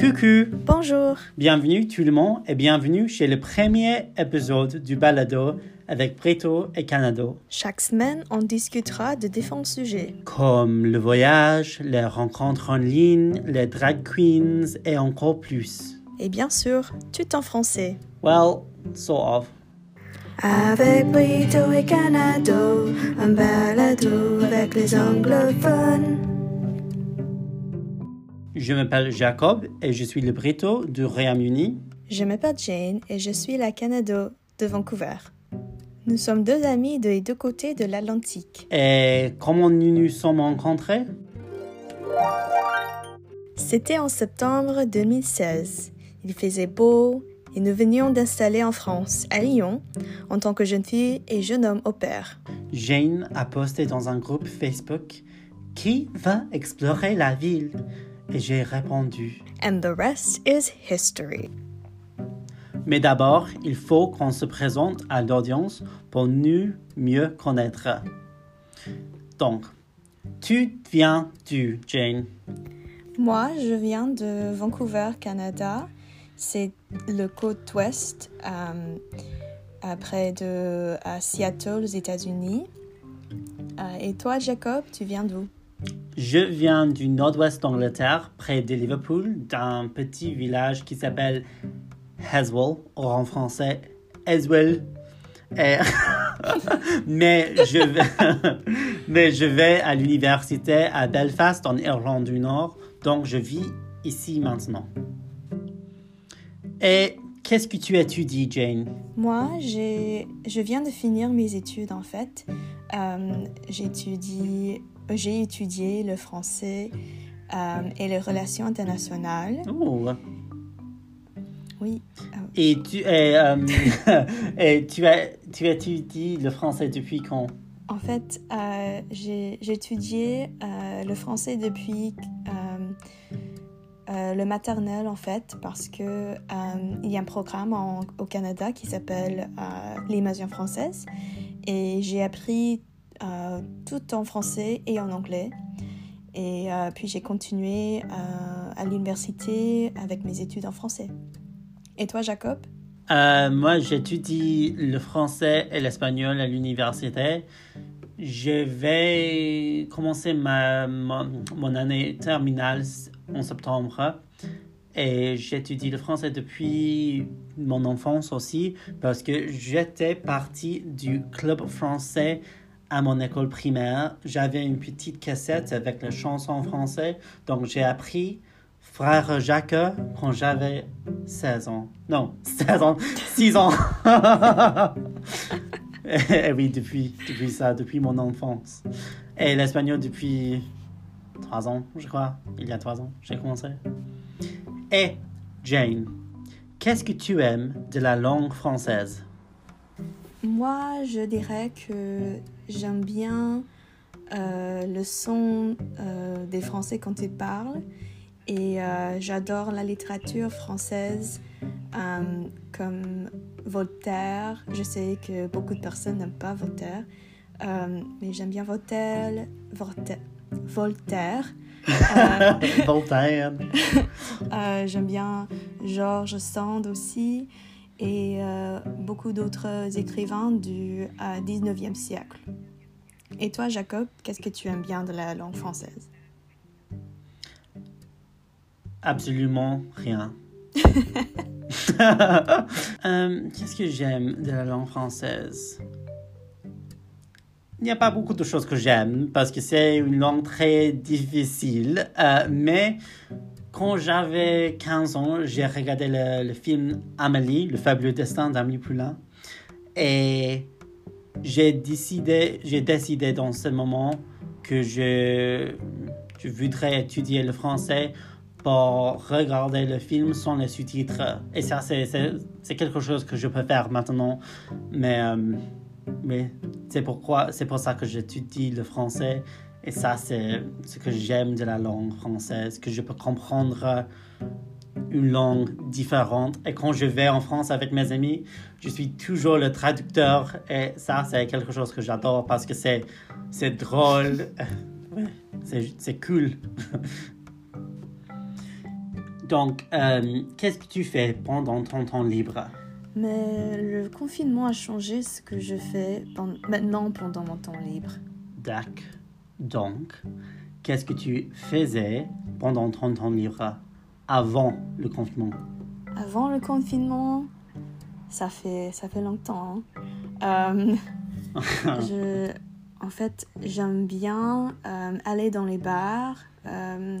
Coucou, Bonjour, bienvenue tout le monde et bienvenue chez le premier épisode du balado avec Preto et Canado, chaque semaine on discutera de différents sujets. comme le voyage, les rencontres en ligne, les drag queens et encore plus. Et bien sûr, tout en français. Well, sort of. Avec Brito et Canado, un balado avec les anglophones. Je m'appelle Jacob et je suis le Preto du Royaume-Uni. Je m'appelle Jane et je suis la Canado de Vancouver. Nous sommes deux amis des deux côtés de l'Atlantique. Et comment nous nous sommes rencontrés? C'était en septembre 2016. Il faisait beau et nous venions d'installer en France, à Lyon, en tant que jeune fille et jeune homme au pair. Jane a posté dans un groupe Facebook Qui va explorer la ville? Et j'ai répondu And the rest is history. Mais d'abord, il faut qu'on se présente à l'audience pour nous mieux connaître. Donc, tu viens du Jane. Moi, je viens de Vancouver, Canada. C'est le côte ouest, euh, euh, près de à Seattle, aux États-Unis. Euh, et toi, Jacob, tu viens d'où? Je viens du nord-ouest d'Angleterre, près de Liverpool, d'un petit village qui s'appelle Haswell, ou en français Haswell. Mais, je vais, mais je vais à l'université à Belfast, en Irlande du Nord, donc je vis ici maintenant. Et qu'est-ce que tu étudies, Jane? Moi, je viens de finir mes études en fait. Euh, j'ai étudié le français euh, et les relations internationales. Oh. Oui, Et tu, et, euh, et tu, as, tu étudies le français depuis quand? En fait, euh, j'ai j'ai étudié euh, le français depuis euh, euh, le maternel, en fait, parce que euh, il y a un programme en- au Canada qui s'appelle euh, l'immersion française. Et j'ai appris euh, tout en français et en anglais. Et euh, puis j'ai continué euh, à l'université avec mes études en français. Et toi, Jacob? Moi, j'étudie le français et l'espagnol à l'université. Je vais commencer mon année terminale en septembre. Et j'étudie le français depuis mon enfance aussi, parce que j'étais partie du club français à mon école primaire. J'avais une petite cassette avec les chansons français, donc j'ai appris Frère Jacques quand j'avais 16 ans. Non, 16 ans, 6 ans. Et oui, depuis, depuis ça, depuis mon enfance. Et l'espagnol depuis 3 ans, je crois. Il y a 3 ans, j'ai commencé. Et Jane, qu'est-ce que tu aimes de la langue française? Moi, je dirais que j'aime bien euh, le son euh, des Français quand ils parlent et euh, j'adore la littérature française comme Voltaire. Je sais que beaucoup de personnes n'aiment pas Voltaire, mais j'aime bien Voltaire. Voltaire. Voltaire. Voltaire. J'aime bien George Sand aussi et beaucoup d'autres écrivains du euh, 19e siècle. Et toi, Jacob, qu'est-ce que tu aimes bien de la langue française? Absolument rien. Euh, Qu'est-ce que j'aime de la langue française? Il n'y a pas beaucoup de choses que j'aime parce que c'est une langue très difficile. Euh, mais quand j'avais 15 ans, j'ai regardé le, le film Amélie, le fabuleux destin d'Amélie Poulain. Et j'ai décidé, j'ai décidé dans ce moment que je, voudrais étudier le français pour regarder le film sans les sous-titres. Et ça, c'est, quelque chose que je peux faire maintenant. Mais, euh, mais c'est pourquoi, c'est pour ça que j'étudie le français. Et ça, c'est ce que j'aime de la langue française, que je peux comprendre une langue différente. Et quand je vais en France avec mes amis, je suis toujours le traducteur. Et ça, c'est quelque chose que j'adore parce que c'est, c'est drôle. Ouais, c'est, c'est cool. Donc, euh, qu'est-ce que tu fais pendant ton temps libre? Mais le confinement a changé ce que je fais maintenant pendant mon temps libre. D'accord. Donc, qu'est-ce que tu faisais pendant ton temps libre? Avant le confinement? Avant le confinement, ça fait, ça fait longtemps. hein. Euh, je, en fait, j'aime bien euh, aller dans les bars euh,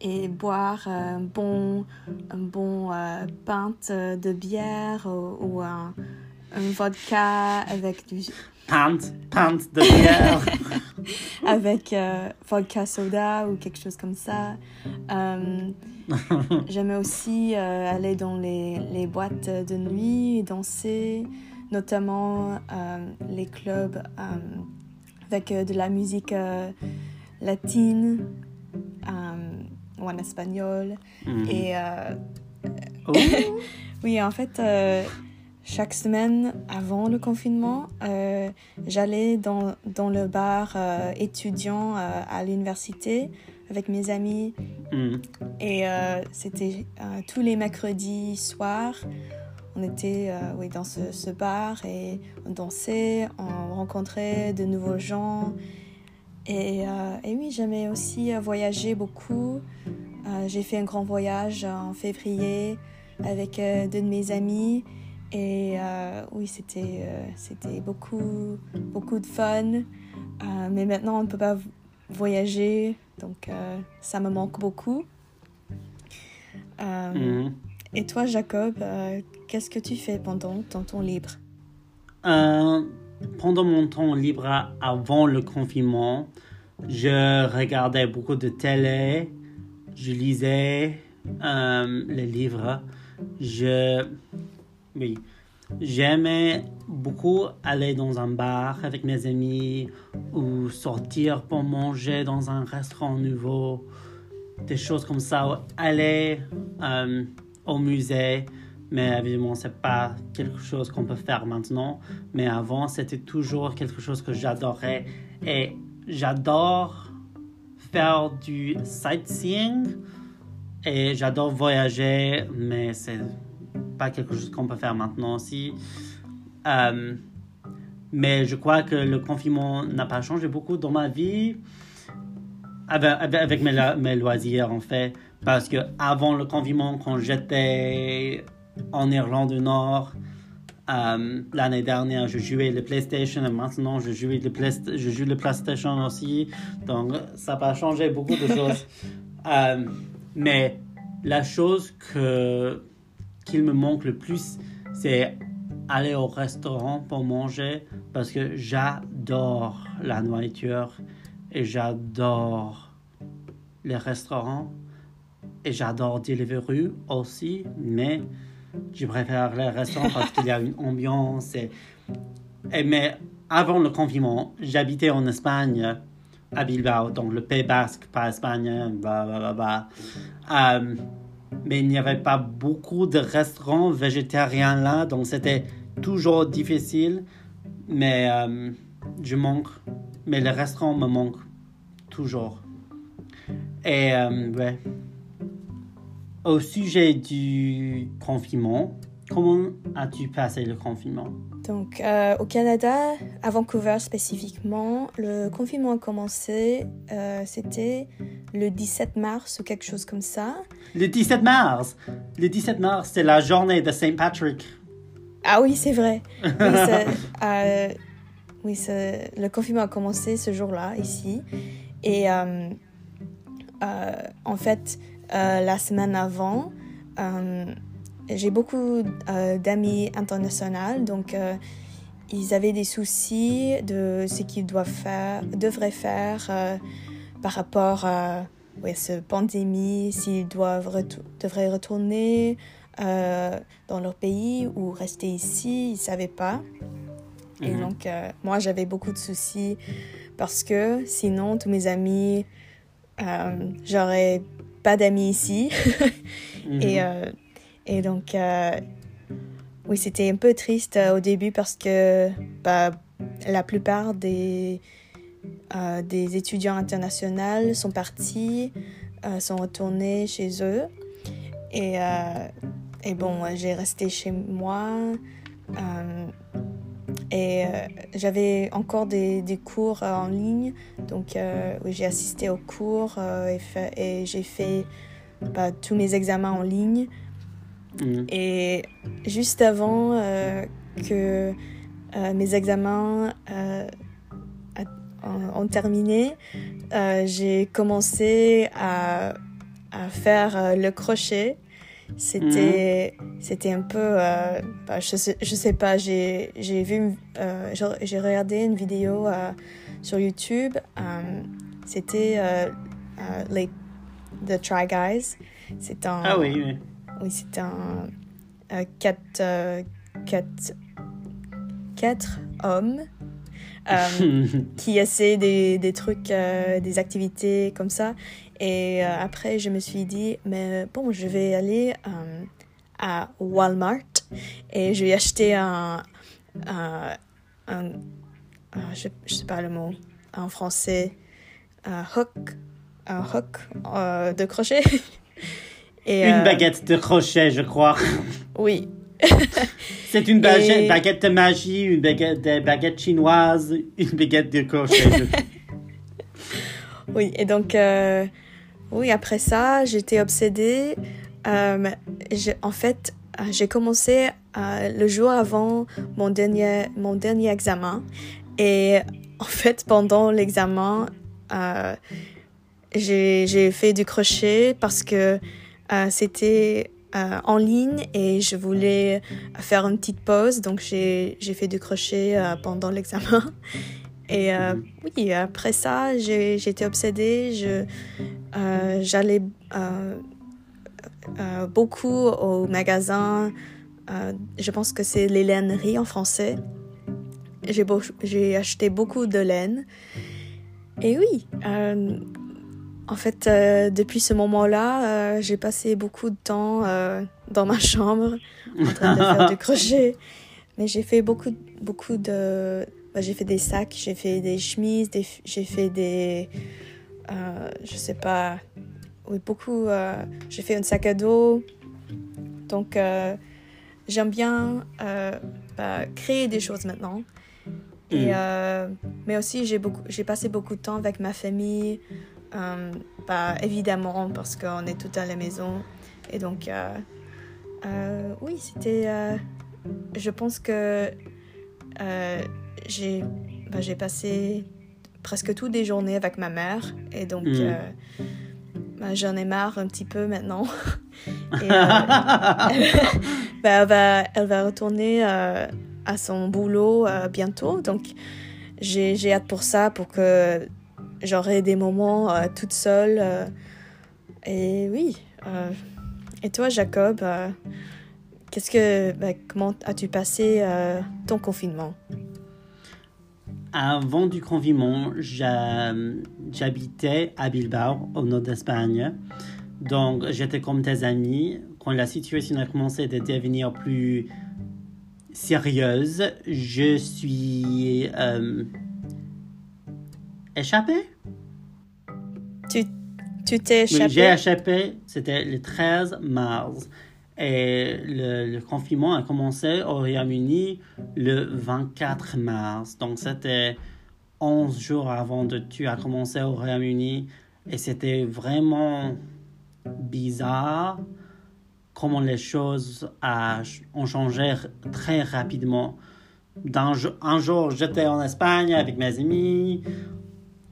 et boire un bon, un bon pinte de bière ou, ou un, un vodka avec du Pinte, pinte de bière. avec euh, vodka soda ou quelque chose comme ça. Euh, J'aimais aussi euh, aller dans les, les boîtes de nuit et danser, notamment les clubs avec de la musique latine ou en espagnol. Mhm. Et Oh, oui, en fait, chaque semaine avant le confinement, euh, j'allais dans, dans le bar euh, étudiant euh, à l'université avec mes amis. mhm. Et c'était tous les mercredis soirs. On était oui, dans ce, ce bar et on dansait, on rencontrait de nouveaux gens. Et, et oui, j'aimais aussi voyager beaucoup. J'ai fait un grand voyage en février avec deux de mes amis. Et euh, oui, c'était euh, beaucoup, beaucoup de fun. Euh, mais maintenant, on ne peut pas voyager, donc euh, ça me manque beaucoup. Mhm. Et toi, Jacob, qu'est-ce que tu fais pendant ton temps libre? Pendant mon temps libre avant le confinement, je regardais beaucoup de télé, je lisais les livres, je... Oui, j'aimais beaucoup aller dans un bar avec mes amis ou sortir pour manger dans un restaurant nouveau, des choses comme ça, ou aller euh, au musée. Mais évidemment, c'est pas quelque chose qu'on peut faire maintenant. Mais avant, c'était toujours quelque chose que j'adorais. Et j'adore faire du sightseeing et j'adore voyager, mais c'est pas quelque chose qu'on peut faire maintenant aussi. Euh, mais je crois que le confinement n'a pas changé beaucoup dans ma vie avec, mes, lo- mes loisirs en fait. Parce que avant le confinement, quand j'étais en Irlande du Nord, euh, l'année dernière, je jouais le PlayStation et maintenant je joue le, Playst- je joue le PlayStation aussi. Donc ça n'a pas changé beaucoup de choses. Euh, mais la chose que, qu'il me manque le plus, c'est aller au restaurant pour manger parce que j'adore la nourriture et j'adore les restaurants et j'adore Deliveroo aussi, mais je préfère les restaurants parce qu'il y a une ambiance. Et, et- mais avant le confinement, j'habitais en Espagne, à Bilbao, donc le Pays Basque, pas Espagne, bla bla bla. Euh, mais il n'y avait pas beaucoup de restaurants végétariens là, donc c'était toujours difficile. Mais euh, je manque, mais les restaurants me manquent toujours. Et euh, ouais. Au sujet du confinement, comment as-tu passé le confinement? Donc, euh, au Canada, à Vancouver spécifiquement, le confinement a commencé, euh, c'était le 17 mars ou quelque chose comme ça. Le 17 mars. Le 17 mars, c'est la journée de Saint Patrick. Ah oui, c'est vrai. Oui, euh, oui, le confinement a commencé ce jour-là, ici. Et en fait, la semaine avant, j'ai beaucoup euh, d'amis internationaux, donc euh, ils avaient des soucis de ce qu'ils doivent faire, devraient faire euh, par rapport à ouais, cette pandémie, s'ils doivent retou- devraient retourner dans leur pays ou rester ici, ils ne savaient pas. Et Mhm. donc, moi, j'avais beaucoup de soucis parce que sinon, tous mes amis, j'aurais pas d'amis ici. Mhm. Et, et donc, euh, oui, c'était un peu triste euh, au début parce que bah, la plupart des, euh, des étudiants internationaux sont partis, sont retournés chez eux. Et, et bon, j'ai resté chez moi. Et j'avais encore des, des, cours en ligne. Donc, j'ai assisté aux cours et, et j'ai fait bah, tous mes examens en ligne. Mm. Et juste avant que mes examens ont terminé, j'ai commencé à, à faire le crochet c'était mhm. c'était un peu euh, bah, je sais je sais pas j'ai j'ai vu euh, j'ai regardé une vidéo euh, sur YouTube c'était les The Try Guys c'est un ah oui oui, oui c'est un quatre quatre quatre hommes qui essaient des, des trucs, des activités comme ça. Et euh, après, je me suis dit, mais bon, je vais aller euh, à Walmart et je vais acheter un, un, je, ne sais pas le mot en français, un hook, un hook euh, de crochet. Et, une baguette de crochet, je crois. Oui. C'est une baguette, baguette, de magie, une baguette, de baguette chinoise, une baguette de crochet. oui, et donc oui, après ça, j'étais obsédée. Euh, en fait, euh, j'ai commencé euh, le jour avant mon dernier, mon dernier examen. Et en fait, pendant l'examen, j'ai fait du crochet parce que c'était en ligne et je voulais faire une petite pause. Donc, j'ai fait du crochet pendant l'examen. Et euh, oui, après ça, j'étais obsédée. Euh, j'allais euh, beaucoup au magasin. je pense que c'est les laineries en français. J'ai acheté beaucoup de laine. Et oui, en fait, depuis ce moment-là, j'ai passé beaucoup de temps dans ma chambre en train de faire du crochet. Mais j'ai fait beaucoup, beaucoup de bah, j'ai fait des sacs, j'ai fait des chemises, j'ai fait des. Euh, je sais pas. Oui, beaucoup. Euh, j'ai fait un sac à dos. Donc, euh, j'aime bien bah, créer des choses maintenant. Et, mm. mais aussi, j'ai passé beaucoup de temps avec ma famille. Bah, évidemment, parce qu'on est tout à la maison. Et donc, oui, c'était. je pense que j'ai bah, j'ai passé presque toutes les journées avec ma mère et donc mm. euh, bah, j'en ai marre un petit peu maintenant. et, euh, bah, elle, va, elle va retourner euh, à son boulot bientôt donc j'ai hâte pour ça pour que j'aurai des moments toute seule et oui et toi Jacob qu'est-ce que comment as-tu passé ton confinement? Avant du confinement, j'habitais à Bilbao, au nord d'Espagne. Donc, j'étais comme tes amis. Quand la situation a commencé à devenir plus sérieuse, je suis euh, échappé? Tu t'es échappé? j'ai échappé. C'était le 13 mars. Et le, confinement a commencé au Royaume-Uni le 24 mars. Donc, c'était 11 jours avant que tu as commencé au Royaume-Uni. Et c'était vraiment bizarre comment les choses ont changé très rapidement. un jour, j'étais en Espagne avec mes amis.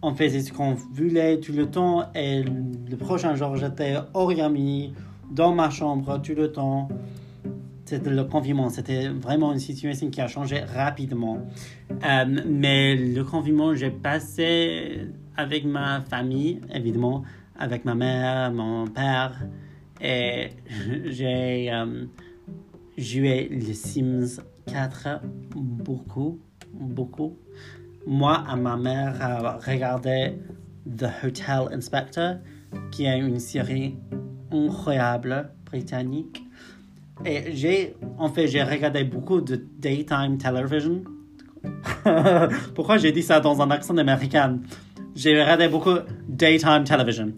On faisait ce qu'on voulait tout le temps. Et le prochain jour, j'étais Royaume-Uni dans ma chambre tout le temps. C'était le confinement. C'était vraiment une situation qui a changé rapidement. Euh, mais le confinement, j'ai passé avec ma famille, évidemment, avec ma mère, mon père. Et j'ai euh, joué les Sims 4 beaucoup, beaucoup. Moi et ma mère regardé The Hotel Inspector, qui est une série incroyable britannique. Et j'ai, en fait, j'ai regardé beaucoup de daytime television. Pourquoi j'ai dit ça dans un accent américain? J'ai regardé beaucoup daytime television.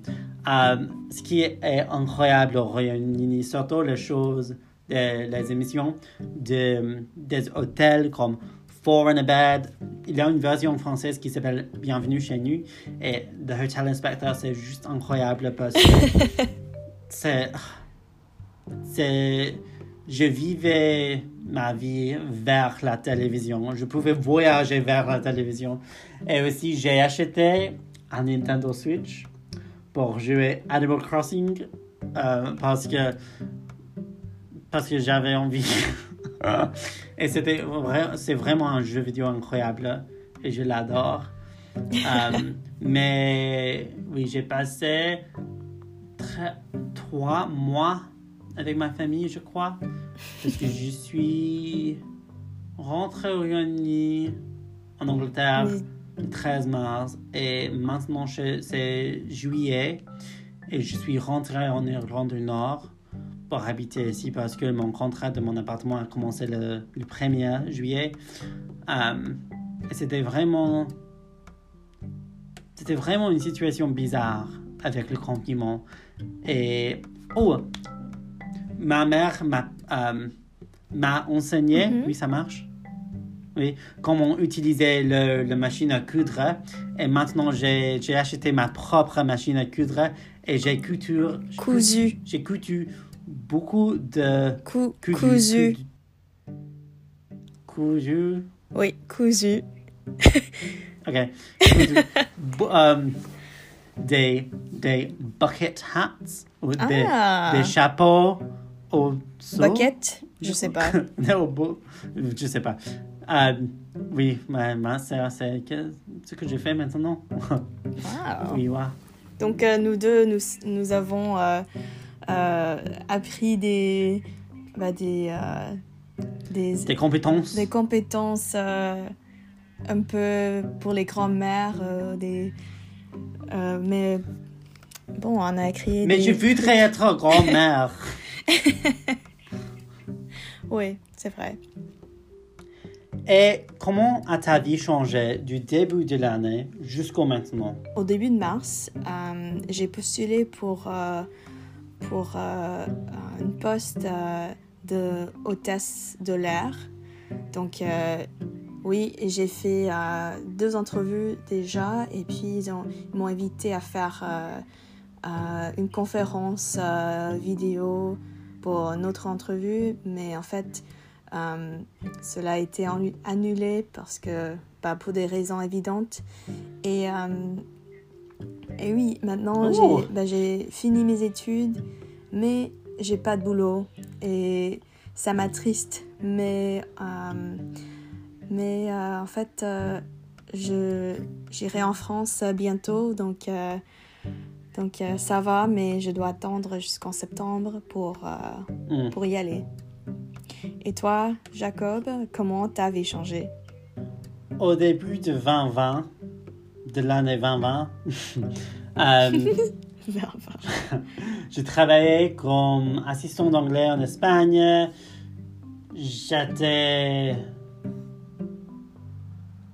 Euh, ce qui est incroyable au Royaume-Uni, surtout les choses, des, les émissions de, des hôtels comme Four in a Bed. Il y a une version française qui s'appelle Bienvenue chez nous. Et The Hotel Inspector, c'est juste incroyable parce que c'est. C'est. Je vivais ma vie vers la télévision. Je pouvais voyager vers la télévision. Et aussi, j'ai acheté un Nintendo Switch pour jouer Animal Crossing euh, parce que parce que j'avais envie. et c'était vrai, c'est vraiment un jeu vidéo incroyable et je l'adore. Euh, mais oui, j'ai passé trois mois avec ma famille, je crois, parce que je suis rentré au Royaume-Uni, en Angleterre, le 13 mars, et maintenant c'est juillet, et je suis rentré en Irlande du Nord pour habiter ici parce que mon contrat de mon appartement a commencé le, 1er juillet. Euh, et c'était vraiment. C'était vraiment une situation bizarre avec le confinement. Et. Oh! Ma mère m'a euh, m'a enseigné, mm-hmm. oui, ça marche? Oui, comment utiliser le, la machine à coudre. Et maintenant, j'ai acheté ma propre machine à coudre et j'ai couture. Cousu. J'ai coutu beaucoup de... cousu. Cousu. Oui, cousu. ok. Um, des, des bucket hats ou des, ah. des chapeaux au Bucket? Je sais pas. non, je sais pas. Um, oui, ma, c'est ce que j'ai fait maintenant. wow. Oui, wow. Donc, euh, nous deux, nous, nous avons euh, euh, appris des, bah, des, euh, des, des, compétences. Des compétences euh, un peu pour les grands-mères. des, mais bon, on a créé. Mais je voudrais être grand-mère. oui, c'est vrai. Et comment a ta vie changé du début de l'année jusqu'au maintenant? Au début de mars, j'ai postulé pour pour euh, un poste euh, de hôtesse de l'air. Donc, euh, oui, j'ai fait deux entrevues déjà et puis ils m'ont invité à faire une conférence vidéo pour notre entrevue, mais en fait, cela a été annulé parce que, pas pour des raisons évidentes. Et et oui, maintenant oh. bah, j'ai fini mes études, mais j'ai pas de boulot et ça m'attriste. Mais, euh, mais euh, en fait, euh, je j'irai en France bientôt, donc, donc ça va, mais je dois attendre jusqu'en septembre pour, hmm. pour y aller. Et toi, Jacob, comment ta vie changé? Au début de 2020, de l'année 2020, euh, je travaillais comme assistant d'anglais en Espagne. J'étais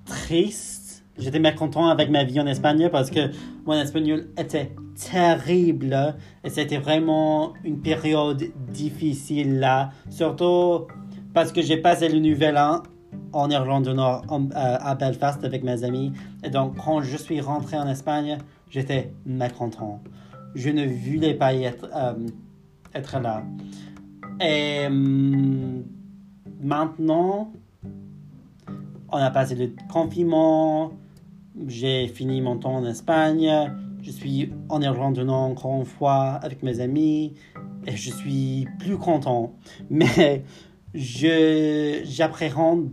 triste. J'étais mécontent avec ma vie en Espagne parce que mon espagnol était terrible et c'était vraiment une période difficile là. Surtout parce que j'ai passé le nouvel an en Irlande du Nord, euh, à Belfast avec mes amis. Et donc, quand je suis rentré en Espagne, j'étais mécontent. Je ne voulais pas être, euh, être là. Et hum, maintenant, on a passé le confinement. J'ai fini mon temps en Espagne. Je suis en Irlande du Nord encore une fois avec mes amis. Et je suis plus content. Mais j'appréhende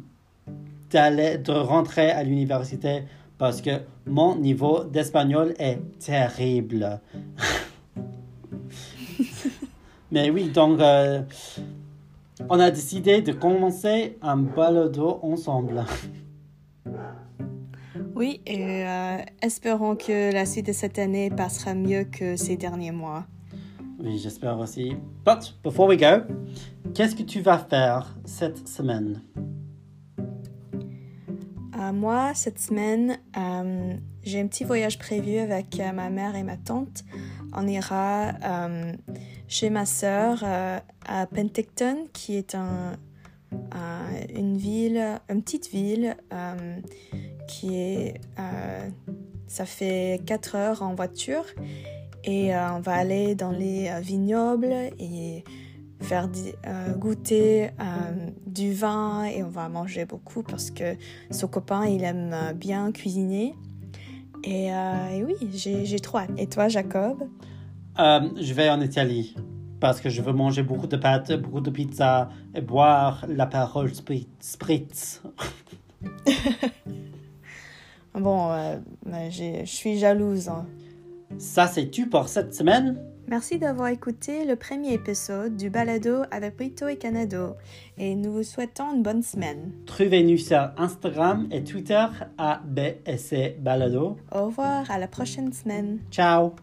d'aller, de rentrer à l'université parce que mon niveau d'espagnol est terrible. Mais oui, donc euh, on a décidé de commencer un balado ensemble. Oui, et euh, espérons que la suite de cette année passera mieux que ces derniers mois. Oui, j'espère aussi. But before we go, qu'est-ce que tu vas faire cette semaine? Moi, cette semaine, euh, j'ai un petit voyage prévu avec euh, ma mère et ma tante. On ira euh, chez ma sœur euh, à Penticton, qui est un, euh, une ville, une petite ville euh, qui est, euh, ça fait 4 heures en voiture. Et euh, on va aller dans les euh, vignobles et faire euh, goûter euh, du vin et on va manger beaucoup parce que son copain il aime bien cuisiner et, euh, et oui j'ai trop hâte. Et toi Jacob? Je vais en Italie parce que je veux manger beaucoup de pâtes, beaucoup de pizza et boire l'apérole spritz. spritz. Bon, je suis jalouse. hein. Ça, c'est tout pour cette semaine? Merci d'avoir écouté le premier épisode du balado avec Brito et Canado et nous vous souhaitons une bonne semaine. Trouvez-nous sur Instagram et Twitter à BSC Balado. Au revoir, à la prochaine semaine. Ciao!